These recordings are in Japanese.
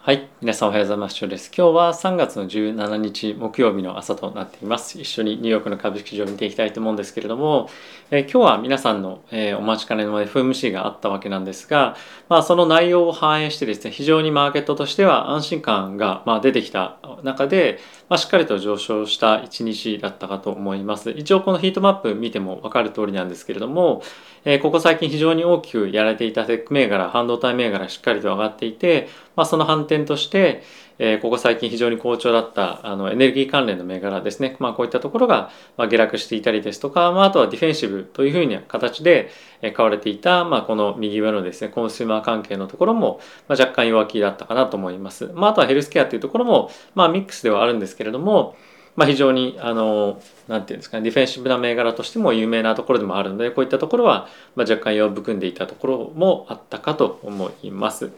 はい。皆さんおはようございます。です。今日は3月の17日木曜日の朝となっています。一緒にニューヨークの株式市場を見ていきたいと思うんですけれども、えー、今日は皆さんの、えー、お待ちかねの FMC があったわけなんですが、まあ、その内容を反映してですね、非常にマーケットとしては安心感が、まあ、出てきた中で、まあ、しっかりと上昇した一日だったかと思います。一応このヒートマップ見ても分かる通りなんですけれども、えー、ここ最近非常に大きくやられていたテック銘柄、半導体銘柄しっかりと上がっていて、まあ、その反転として、えー、ここ最近非常に好調だったあのエネルギー関連の銘柄ですね、まあ、こういったところが、ま下落していたりですとか、まあ、あとはディフェンシブというふうな形で買われていた、まあ、この右上のですねコンスーマー関係のところも、ま若干弱気だったかなと思います、まあ、あとはヘルスケアというところも、まあ、ミックスではあるんですけれども、まあ、非常にあのなんていうんですかねディフェンシブな銘柄としても有名なところでもあるのでこういったところは、ま若干弱含んでいたところもあったかと思います。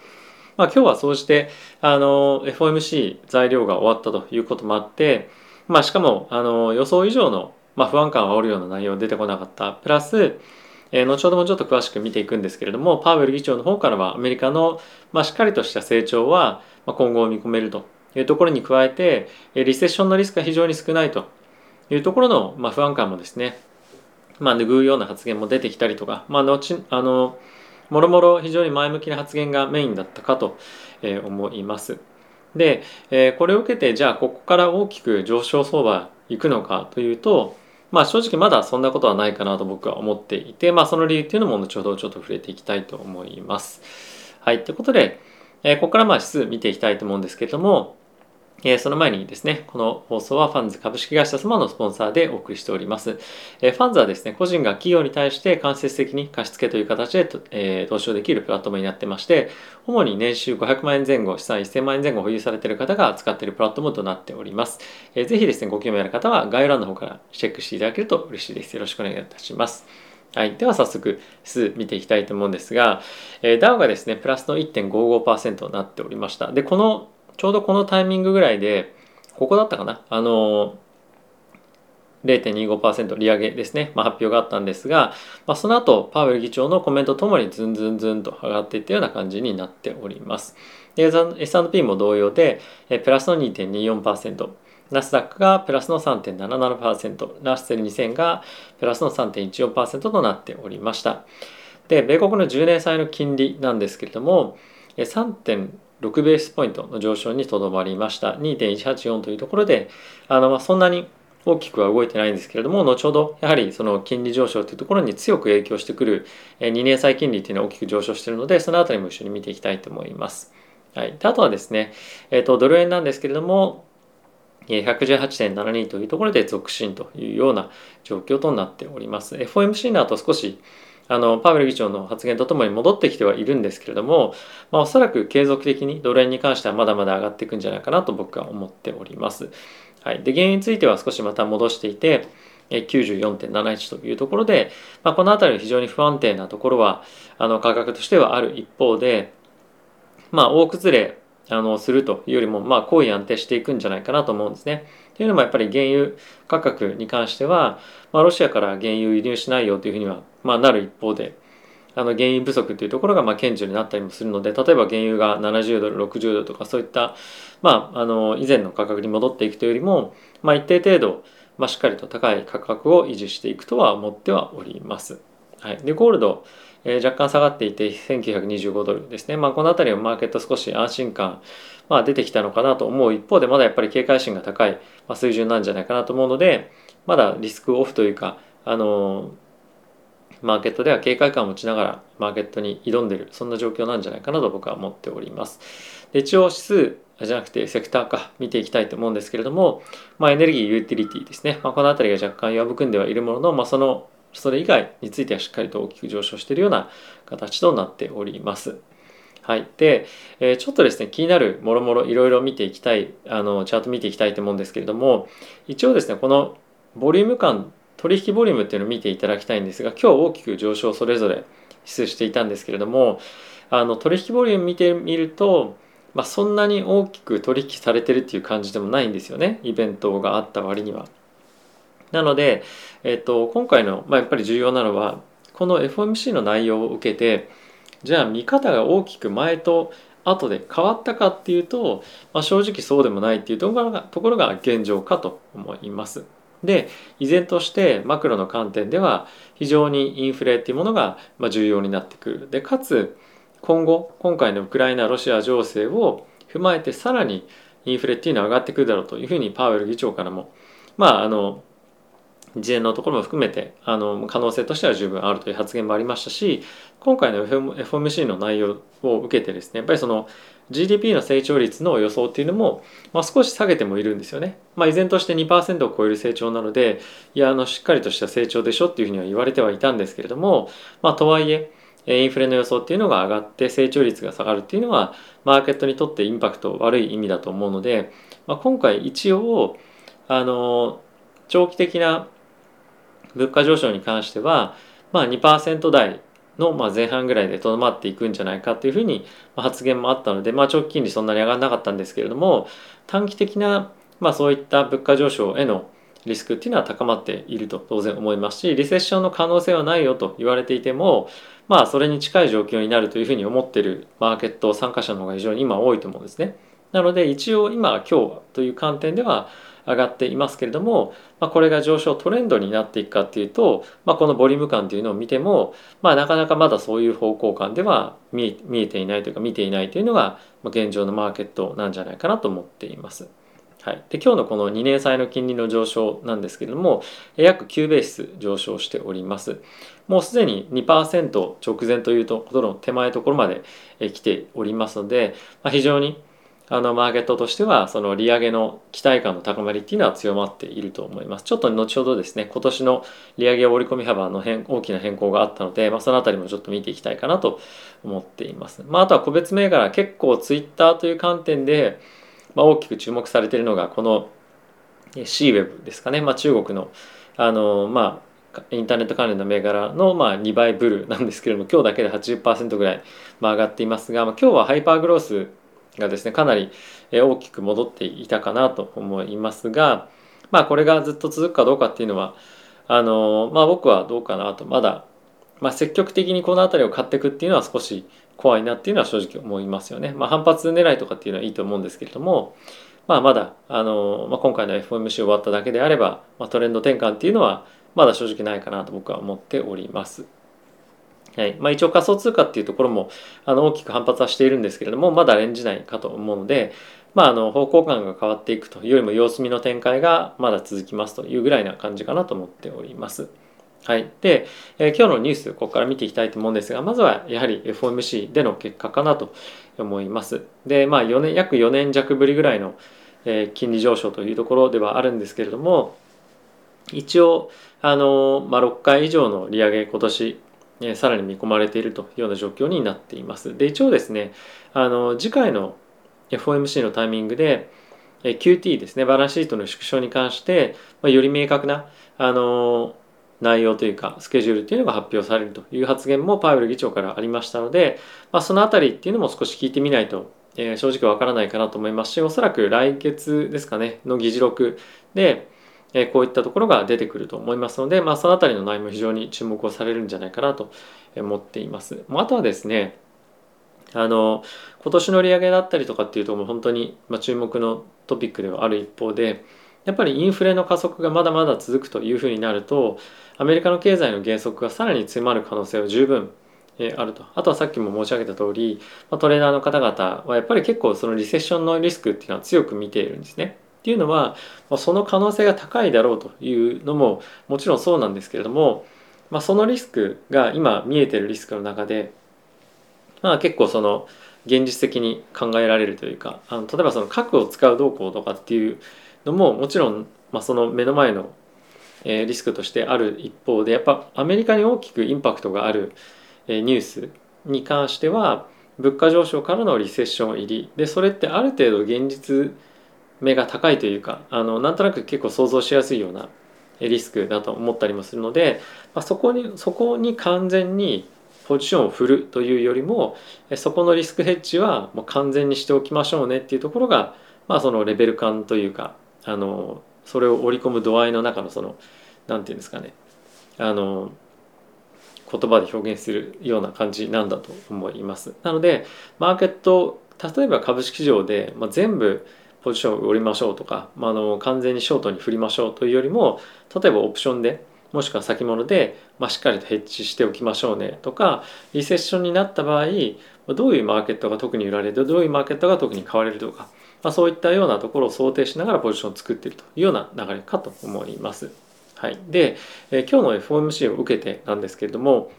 まあ、今日はそうしてあの FOMC 材料が終わったということもあって、まあ、しかもあの予想以上の、まあ、不安感を煽るような内容出てこなかった。プラスえー、後ほどもちょっと詳しく見ていくんですけれどもパウエル議長の方からはアメリカの、まあ、しっかりとした成長は今後見込めるというところに加えてリセッションのリスクが非常に少ないというところの、まあ、不安感もですね、まあ、拭うような発言も出てきたりとか、まあ、後あのもろもろ非常に前向きな発言がメインだったかと思います。で、これを受けてじゃあここから大きく上昇相場行くのかというと、まあ正直まだそんなことはないかなと僕は思っていて、まあその理由っていうのも後ほどちょっと触れていきたいと思います。はい、ということで、ここからまあ指数見ていきたいと思うんですけれども、え、その前にですね、この放送はファンズ株式会社様のスポンサーでお送りしております。え、ファンズはですね、個人が企業に対して間接的に貸付という形で、え、投資をできるプラットフォームになってまして、主に年収500万円前後、資産1000万円前後保有されている方が使っているプラットフォームとなっております。えー、ぜひですね、ご興味ある方は概要欄の方からチェックしていただけると嬉しいです。よろしくお願いいたします。はい。では早速、数見ていきたいと思うんですが、えー、ダウがですね、プラスの1.55%になっておりました。で、この、ちょうどこのタイミングぐらいで、ここだったかな？あの0.25%利上げですね、まあ、発表があったんですが、まあ、その後パウエル議長のコメントともにズンズンズンと上がっていったような感じになっております。S&P も同様でプラスの2.24%ナスダックがプラスの3.77%ラッセル2000がプラスの3.14%となっておりましたで米国の10年債の金利なんですけれども 3. 6ベースポイントの上昇にとどまりました2.184というところであの、まあ、そんなに大きくは動いてないんですけれども後ほどやはりその金利上昇というところに強く影響してくる2年債金利というのは大きく上昇しているのでそのあたりも一緒に見ていきたいと思います。はい、であとはですね、えーと、ドル円なんですけれども118.72というところで続伸というような状況となっております。FOMC の後少しあのパウエル議長の発言とともに戻ってきてはいるんですけれども、まあ、おそらく継続的にドル円に関してはまだまだ上がっていくんじゃないかなと僕は思っております。はい、で原因については少しまた戻していて94.71というところで、まあ、この辺り非常に不安定なところはあの価格としてはある一方で、まあ、大崩れあのするというよりも、まあ、好意安定していくんじゃないかなと思うんですね。というのもやっぱり原油価格に関しては、まあ、ロシアから原油輸入しないよというふうには、まあ、なる一方であの原油不足というところがまあ顕著になったりもするので例えば原油が70ドル60ドルとかそういった、まあ、あの以前の価格に戻っていくというよりも、まあ、一定程度、まあ、しっかりと高い価格を維持していくとは思ってはおります。はい、でゴールドえー、若干下がっていて1925ドルですね、まあ、この辺りはマーケット少し安心感、まあ、出てきたのかなと思う。一方でまだやっぱり警戒心が高い、まあ、水準なんじゃないかなと思うのでまだリスクオフというかあのマーケットでは警戒感を持ちながらマーケットに挑んでいるそんな状況なんじゃないかなと僕は思っております。で一応指数じゃなくてセクターか見ていきたいと思うんですけれども、まあ、エネルギーユーティリティですね、まあ、この辺りが若干弱含んではいるものの、まあ、そのそれ以外についてはしっかりと大きく上昇しているような形となっております。はい。で、えー、ちょっとですね、気になるもろもろいろいろ見ていきたい、あの、チャート見ていきたいと思うんですけれども、一応ですね、このボリューム感、取引ボリュームっていうのを見ていただきたいんですが、今日大きく上昇それぞれ指数していたんですけれども、あの、取引ボリューム見てみると、まあ、そんなに大きく取引されてるっていう感じでもないんですよね。イベントがあった割には。なので、えっと、今回の、まあ、やっぱり重要なのはこの FOMC の内容を受けてじゃあ見方が大きく前と後で変わったかっていうと、まあ、正直そうでもないっていうところがところが現状かと思います。で依然としてマクロの観点では非常にインフレっていうものが重要になってくる。でかつ今後今回のウクライナ・ロシア情勢を踏まえてさらにインフレっていうのは上がってくるだろうというふうにパウエル議長からもまああの事前のところも含めてあの可能性としては十分あるという発言もありましたし今回の FOMC の内容を受けてですねやっぱりその GDP の成長率の予想っていうのも、まあ、少し下げてもいるんですよね。まあ、依然として2%を超える成長なのでいやあのしっかりとした成長でしょっていうふうには言われてはいたんですけれども、まあ、とはいえインフレの予想っていうのが上がって成長率が下がるっていうのはマーケットにとってインパクト悪い意味だと思うので、まあ、今回一応あの長期的な物価上昇に関しては、まあ、2%台のま前半ぐらいでとどまっていくんじゃないかというふうに発言もあったので、まあ、長期金利そんなに上がらなかったんですけれども短期的なまあそういった物価上昇へのリスクっていうのは高まっていると当然思いますしリセッションの可能性はないよと言われていてもまあそれに近い状況になるというふうに思っているマーケット参加者の方が非常に今多いと思うんですね。なので一応今今日という観点では上がっていますけれども、まあ、これが上昇トレンドになっていくかっていうと、まあ、このボリューム感というのを見ても、まあ、なかなかまだそういう方向感では見えていないというか見ていないというのが現状のマーケットなんじゃないかなと思っています。はい、で今日のこの2年債の金利の上昇なんですけれども約9ベース上昇しておりますもうすでに2%直前というところの手前ところまで来ておりますので、まあ、非常にあのマーケットとしてはその利上げの期待感の高まりっていうのは強まっていると思います。ちょっと後ほどですね今年の利上げ織り込み幅の変大きな変更があったので、まあ、その辺りもちょっと見ていきたいかなと思っています、まあ、あとは個別銘柄結構ツイッターという観点でまあ、大きく注目されているのがこの C ウェブですかね、まあ、中国のあの、まあ、インターネット関連の銘柄のま2倍ブルーなんですけれども今日だけで80%ぐらい上がっていますが、ま、今日はハイパーグロースがですねかなり大きく戻っていたかなと思いますが、まあ、これがずっと続くかどうかっていうのはあの、まあ、僕はどうかなとまだ、まあ、積極的にこの辺りを買っていくっていうのは少し怖いなっていうのは正直思いますよね。まあ、反発狙いとかっていうのはいいと思うんですけれども、まあ、まだあの、まあ、今回の FOMC 終わっただけであれば、まあ、トレンド転換っていうのはまだ正直ないかなと僕は思っております。はいまあ、一応仮想通貨っていうところもあの大きく反発はしているんですけれどもまだレンジ内かと思うので、まあ、あの方向感が変わっていくというよりも様子見の展開がまだ続きますというぐらいな感じかなと思っております。はい、で、えー、今日のニュースここから見ていきたいと思うんですがまずはやはり FOMC での結果かなと思います。でまあ4年約4年弱ぶりぐらいの、えー、金利上昇というところではあるんですけれども一応あの、まあ、6回以上の利上げ今年、え、さらに見込まれているというような状況になっています。で一応ですねあの次回の FOMC のタイミングで QT ですねバランスシートの縮小に関して、ま、より明確なあの内容というかスケジュールっていうのが発表されるという発言もパウエル議長からありましたので、まあ、その辺りっていうのも少し聞いてみないと、え、正直わからないかなと思いますしおそらく来月ですかねの議事録で、え、こういったところが出てくると思いますので、まあ、その辺りの内容も非常に注目をされるんじゃないかなと思っています。あとはですねあの今年の利上げだったりとかっていうともう本当に、まあ、注目のトピックではある一方でやっぱりインフレの加速がまだまだ続くというふうになるとアメリカの経済の減速がさらに強まる可能性は十分あるとあとはさっきも申し上げた通りトレーナーの方々はやっぱり結構そのリセッションのリスクっていうのは強く見ているんですね。っていうのはその可能性が高いだろうというのももちろんそうなんですけれども、まあ、そのリスクが今見えてるリスクの中で、まあ、結構その現実的に考えられるというかあの例えばその核を使う動向とかっていうのももちろん、まあ、その目の前のえリスクとしてある一方でやっぱアメリカに大きくインパクトがある、えニュースに関しては物価上昇からのリセッション入りでそれってある程度現実目が高いというかあのなんとなく結構想像しやすいようなリスクだと思ったりもするので、まあ、そこにそこに完全にポジションを振るというよりもそこのリスクヘッジはもう完全にしておきましょうねっていうところが、まあ、そのレベル感というかあのそれを織り込む度合いの中のその何て言うんですかねあの言葉で表現するような感じなんだと思います。なのでマーケット例えば株式市場で、まあ、全部ポジションを売りましょうとか、まあ、あの完全にショートに振りましょうというよりも例えばオプションでもしくは先物で、まあ、しっかりとヘッジしておきましょうねとかリセッションになった場合どういうマーケットが特に売られるどういうマーケットが特に買われるとか、まあ、そういったようなところを想定しながらポジションを作っているというような流れかと思います。はい、で、え今日の FOMC を受けてなんですけれども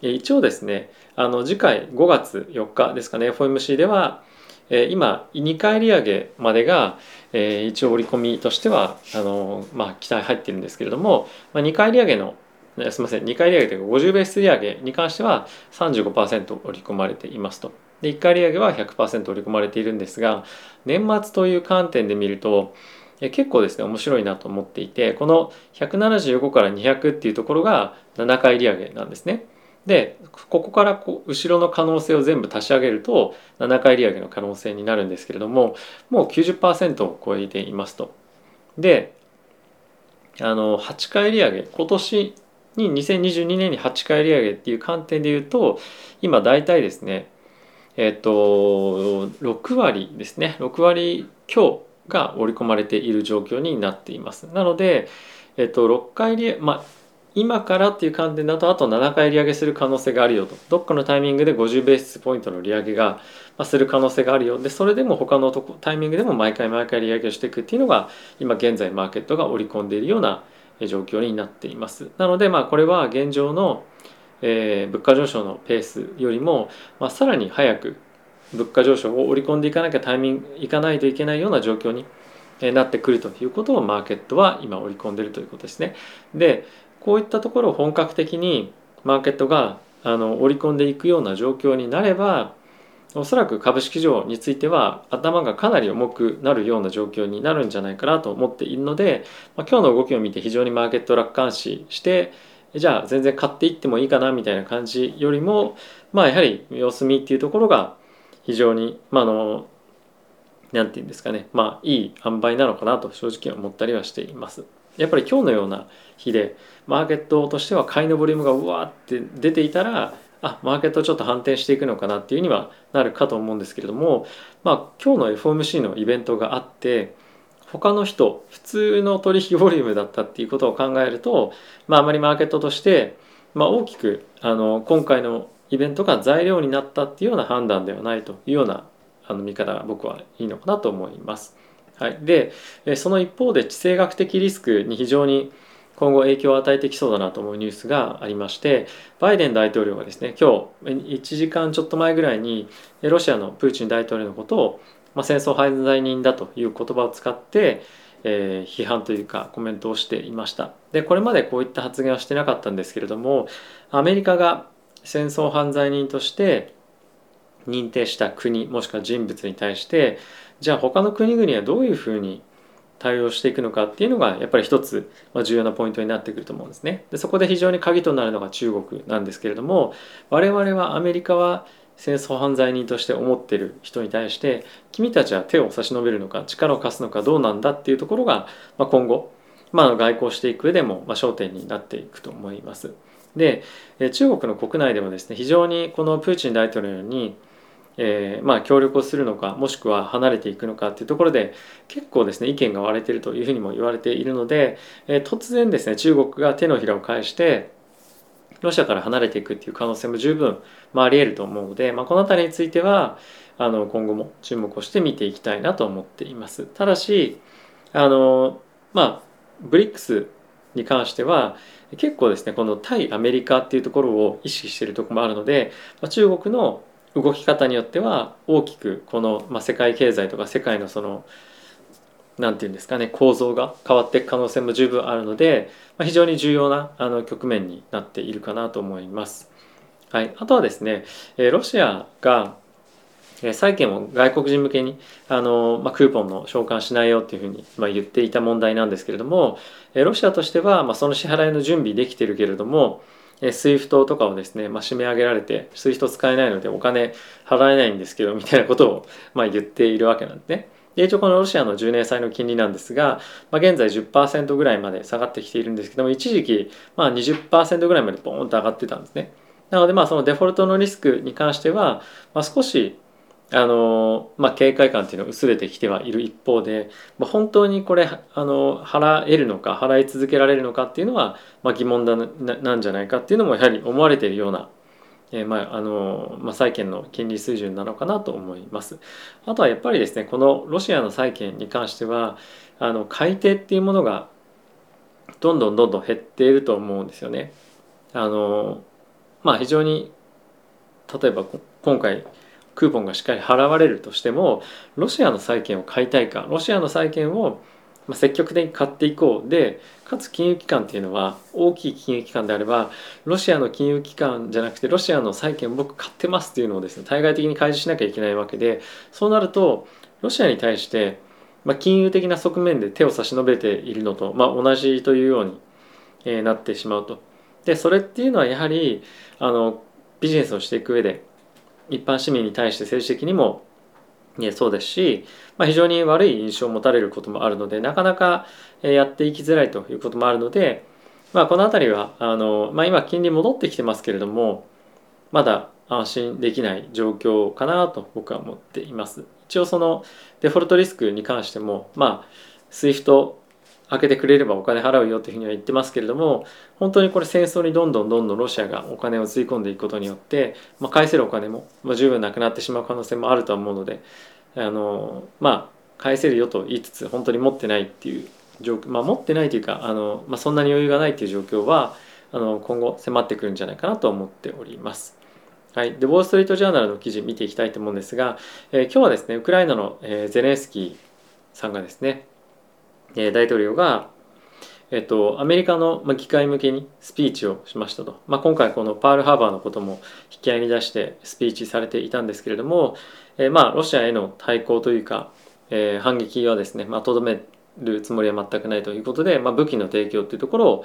一応ですねあの次回5月4日ですかね FOMC ではえ今2回利上げまでが、え一応織り込みとしてはあの、まあ、期待入ってるんですけれども、まあ、2回利上げのすみません2回利上げというか50ベース利上げに関しては35%織り込まれていますと。で1回利上げは100%織り込まれているんですが年末という観点で見ると結構ですね面白いなと思っていてこの175から200っていうところが7回利上げなんですね。でここからこう後ろの可能性を全部足し上げると7回利上げの可能性になるんですけれどももう90%を超えていますと。であの8回利上げ今年に2022年に8回利上げっていう観点で言うと今大体ですねえっ、と6割ですね6割強が織り込まれている状況になっています。なので、えっ、と6回利上げまあ今からっていう観点だとあと7回利上げする可能性があるよと。どっかのタイミングで50ベースポイントの利上げがまする可能性があるよ。でそれでも他のとこタイミングでも毎回毎回利上げをしていくっていうのが今現在マーケットが織り込んでいるような状況になっています。なのでまあこれは現状の、えー、物価上昇のペースよりも、まあ、さらに早く物価上昇を織り込んでいかなきゃタイミングいかないといけないような状況になってくるということをマーケットは今織り込んでいるということですね。でこういったところを本格的にマーケットがあの織り込んでいくような状況になればおそらく株式市場については頭がかなり重くなるような状況になるんじゃないかなと思っているので、まあ、今日の動きを見て非常にマーケット楽観視してじゃあ全然買っていってもいいかなみたいな感じよりもまあやはり様子見っていうところが非常にまああの何て言うんですかねまあいい塩梅なのかなと正直思ったりはしています。やっぱり今日のような日でマーケットとしては買いのボリュームがうわーって出ていたらあマーケットちょっと反転していくのかなっていうにはなるかと思うんですけれども、まあ、今日の FOMC のイベントがあって他の人普通の取引ボリュームだったっていうことを考えると、まあ、あまりマーケットとして、まあ、大きくあの今回のイベントが材料になったっていうような判断ではないというようなあの見方が僕はいいのかなと思います。はい、でその一方で地政学的リスクに非常に今後影響を与えてきそうだなと思うニュースがありましてバイデン大統領がですね今日1時間ちょっと前ぐらいにロシアのプーチン大統領のことを、まあ、戦争犯罪人だという言葉を使って、えー、批判というかコメントをしていました。でこれまでこういった発言はしてなかったんですけれどもアメリカが戦争犯罪人として認定した国もしくは人物に対してじゃあ他の国々はどういうふうに対応していくのかっていうのがやっぱり一つ重要なポイントになってくると思うんですね。でそこで非常に鍵となるのが中国なんですけれども我々はアメリカは戦争犯罪人として思ってる人に対して君たちは手を差し伸べるのか力を貸すのかどうなんだっていうところが、まあ、今後、まあ、外交していく上でも、まあ、焦点になっていくと思います。で中国の国内でもですね非常にこのプーチン大統領にえー、まあ協力をするのかもしくは離れていくのかっていうところで結構ですね意見が割れているというふうにも言われているので、えー、突然ですね中国が手のひらを返してロシアから離れていくっていう可能性も十分、まあ、ありえると思うので、まあ、この辺りについてはあの今後も注目をして見ていきたいなと思っています。ただしあのまあブリックスに関しては結構ですねこの対アメリカっていうところを意識しているところもあるので、まあ、中国の動き方によっては大きくこの、まあ、世界経済とか世界のその何て言うんですかね構造が変わっていく可能性も十分あるので、まあ、非常に重要なあの局面になっているかなと思います。はい、あとはですねえロシアが債券を外国人向けにあの、まあ、クーポンの償還しないよっていうふうに、まあ、言っていた問題なんですけれどもロシアとしては、まあ、その支払いの準備できてるけれども SWIFT とかをですね、まあ、締め上げられて SWIFT 使えないのでお金払えないんですけどみたいなことを、ま、言っているわけなんですね。で一応このロシアの10年債の金利なんですが、まあ、現在10%ぐらいまで下がってきているんですけども一時期まあ20%ぐらいまでボーンと上がってたんですね。なのでまあそのデフォルトのリスクに関しては、まあ、少しあのまあ、警戒感っていうのは薄れてきてはいる一方で、まあ、本当にこれあの払えるのか払い続けられるのかっていうのは、まあ、疑問だななんじゃないかっていうのもやはり思われているような、えー、まああのまあ、債券の金利水準なのかなと思います。あとはやっぱりですねこのロシアの債券に関してはあの買い手っていうものがどんどんどんどん減っていると思うんですよね。あのまあ非常に例えば今回クーポンがしっかり払われるとしてもロシアの債券を買いたいかロシアの債券を積極的に買っていこうでかつ金融機関っていうのは大きい金融機関であればロシアの金融機関じゃなくてロシアの債券僕買ってますっていうのをですね対外的に開示しなきゃいけないわけでそうなるとロシアに対して、まあ、金融的な側面で手を差し伸べているのと、まあ、同じというように、え、なってしまうと。でそれっていうのはやはりあのビジネスをしていく上で一般市民に対して政治的にもそうですし、まあ、非常に悪い印象を持たれることもあるのでなかなかやっていきづらいということもあるので、まあ、この辺りはあの、まあ、今金利戻ってきてますけれどもまだ安心できない状況かなと僕は思っています。一応そのデフォルトリスクに関してもまあ SWIFT 開けてくれればお金払うよというふうには言ってますけれども本当にこれ戦争にどんどんどんどんロシアがお金を吸い込んでいくことによって、まあ、返せるお金も、まあ、十分なくなってしまう可能性もあるとは思うのであのまあ返せるよと言いつつ本当に持ってないっていう状況、まあ、持ってないというかあの、まあ、そんなに余裕がないっていう状況はあの今後迫ってくるんじゃないかなと思っております。はい、でウォール・ストリート・ジャーナルの記事見ていきたいと思うんですが、えー、今日はですねウクライナの、えー、ゼレンスキーさんがですねえ大統領が、えっと、アメリカのま議会向けにスピーチをしましたと、まあ、今回このパールハーバーのことも引き合いに出してスピーチされていたんですけれども、え、まあロシアへの対抗というか、えー、反撃はですねとど、まあ、めるつもりは全くないということで、まあ、武器の提供というところを、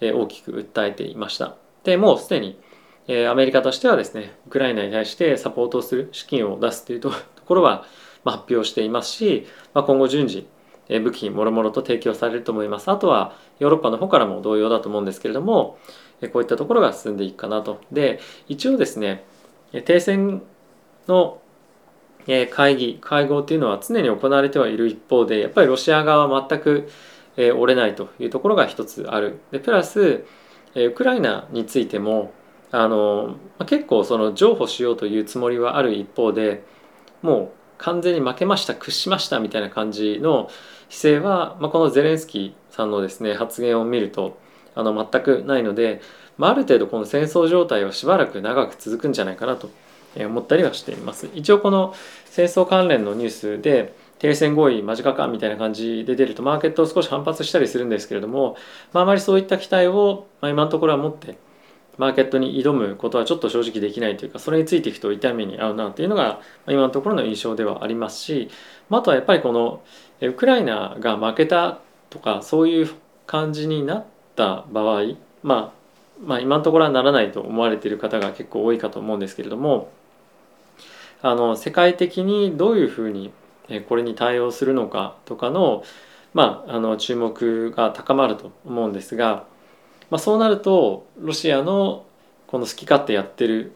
え、大きく訴えていました。でもうすでに、え、アメリカとしてはですねウクライナに対してサポートをする資金を出すというところは、ま、発表していますし、ま、今後順次武器もろもろと提供されると思います。あとはヨーロッパの方からも同様だと思うんですけれどもこういったところが進んでいくかなと。で一応ですね停戦の会議会合っていうのは常に行われてはいる一方でやっぱりロシア側は全く折れないというところが一つある。でプラスウクライナについてもあの結構その譲歩しようというつもりはある一方でもう完全に負けました屈しましたみたいな感じの姿勢は、まあ、このゼレンスキーさんのですね発言を見るとあの全くないので、まあ、ある程度この戦争状態はしばらく長く続くんじゃないかなと思ったりはしています。一応この戦争関連のニュースで停戦合意間近かみたいな感じで出るとマーケットを少し反発したりするんですけれども、まあ、あまりそういった期待を、ま、今のところは持ってマーケットに挑むことはちょっと正直できないというかそれについていくと痛みに合うなというのが今のところの印象ではありますしあとはやっぱりこのウクライナが負けたとかそういう感じになった場合、まあ、まあ今のところはならないと思われている方が結構多いかと思うんですけれどもあの世界的にどういうふうにこれに対応するのかとかの,、まあ、あの注目が高まると思うんですが、まあ、そうなるとロシアのこの好き勝手やってる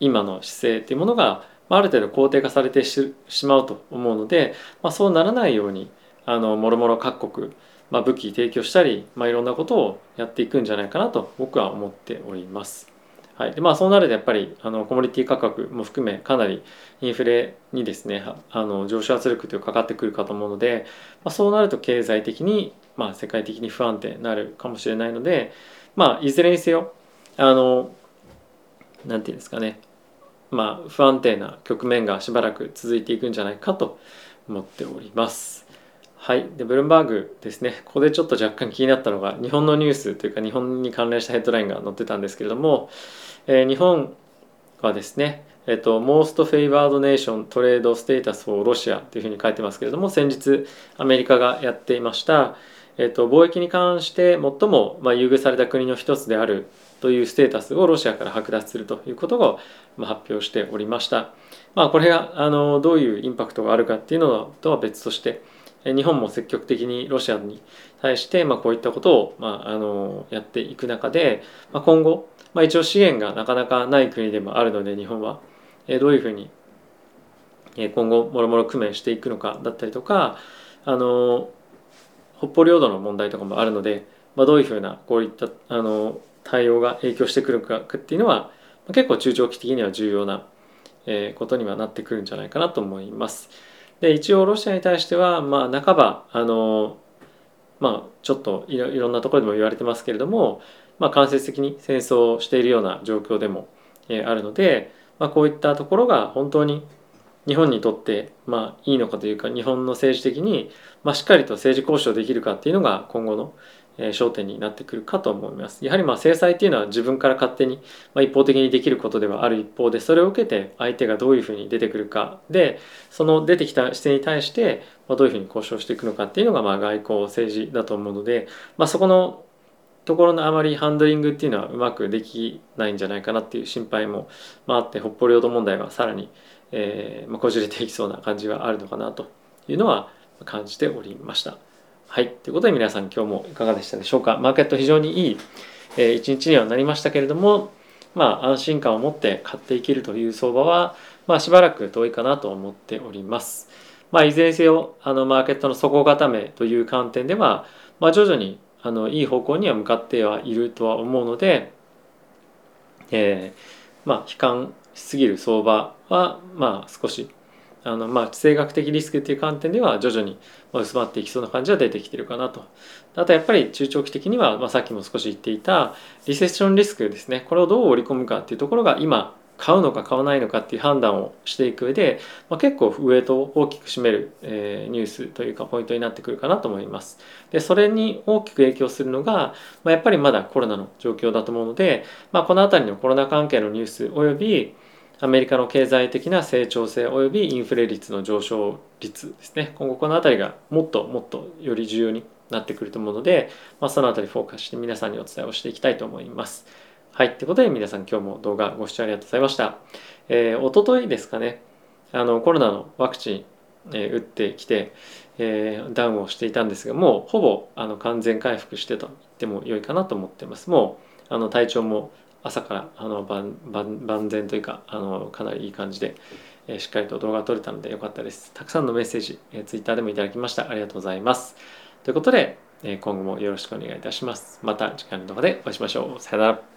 今の姿勢っていうものがある程度肯定化されてしまうと思うので、まあ、そうならないようにあのもろもろ各国、まあ、武器提供したり、まあ、いろんなことをやっていくんじゃないかなと僕は思っております。はいでまあ、そうなるとやっぱりあのコモディティ価格も含めかなりインフレにですねあの上昇圧力というかかってくるかと思うので、まあ、そうなると経済的に、まあ、世界的に不安定になるかもしれないので、まあ、いずれにせよあのなんていうんですかね。まあ、不安定な局面がしばらく続いていくんじゃないかと思っております。はい、でブルームバーグですね。ここでちょっと若干気になったのが日本のニュースというか日本に関連したヘッドラインが載ってたんですけれども、えー、日本はですねえっと、Most Favored Nation Trade Status for Russia というふうに書いてますけれども先日アメリカがやっていました、えっと、貿易に関して最も、まあ、優遇された国の一つであるというステータスをロシアから剥奪するということを発表しておりました。まあ、これがあのどういうインパクトがあるかっていうのとは別として日本も積極的にロシアに対して、まあ、こういったことを、まあ、あのやっていく中で、まあ、今後、まあ、一応資源がなかなかない国でもあるので日本はえどういうふうに今後もろもろ工面していくのかだったりとかあの北方領土の問題とかもあるので、まあ、どういうふうなこういったあの対応が影響してくるかっていうのは結構中長期的には重要なことにはなってくるんじゃないかなと思います。で一応ロシアに対しては、まあ、半ばあの、まあ、ちょっといろんなところでも言われてますけれども、まあ、間接的に戦争をしているような状況でも、あるので、まあ、こういったところが本当に日本にとってまあいいのかというか日本の政治的にまあしっかりと政治交渉できるかっていうのが今後の焦点になってくるかと思います。やはりまあ制裁っていうのは自分から勝手にまあ一方的にできることではある一方でそれを受けて相手がどういうふうに出てくるかでその出てきた視点に対してまどういうふうに交渉していくのかっていうのがまあ外交政治だと思うので、まあ、そこのところのあまりハンドリングっていうのはうまくできないんじゃないかなっていう心配も、まあ、あって北方領土問題はさらにえーまあ、こじれていきそうな感じはあるのかなというのは感じておりました。はい。ということで皆さん今日もいかがでしたでしょうか。マーケット非常にいい、えー、一日にはなりましたけれども、まあ安心感を持って買っていけるという相場は、まあしばらく遠いかなと思っております。まあいずれにせよ、あのマーケットの底固めという観点では、まあ徐々にあのいい方向には向かってはいるとは思うので、えー、まあ悲観しすぎる相場はまあ少しあのまあ地政学的リスクっていう観点では徐々に薄まっていきそうな感じは出てきてるかなと。あとやっぱり中長期的には、まあ、さっきも少し言っていたリセッションリスクですねこれをどう織り込むかっていうところが今買うのか買わないのかっていう判断をしていく上で、まあ、結構ウエイトを大きく占める、えー、ニュースというかポイントになってくるかなと思います。でそれに大きく影響するのが、まあ、やっぱりまだコロナの状況だと思うので、まあ、この辺りのコロナ関係のニュースおよびアメリカの経済的な成長性及びインフレ率の上昇率ですね今後この辺りがもっともっとより重要になってくると思うので、まあ、その辺りフォーカスして皆さんにお伝えをしていきたいと思います。はい。ということで皆さん今日も動画ご視聴ありがとうございました。えー、おとといですかね、あのコロナのワクチン、えー、打ってきて、えー、ダウンをしていたんですが、もうほぼあの完全回復してと言っても良いかなと思ってます。もうあの体調も朝からあの万万全というかあのかなりいい感じで、え、しっかりと動画撮れたのでよかったです。たくさんのメッセージ、えー、Twitter でもいただきました。ありがとうございます。ということで、え、今後もよろしくお願いいたします。また次回の動画でお会いしましょう。さよなら。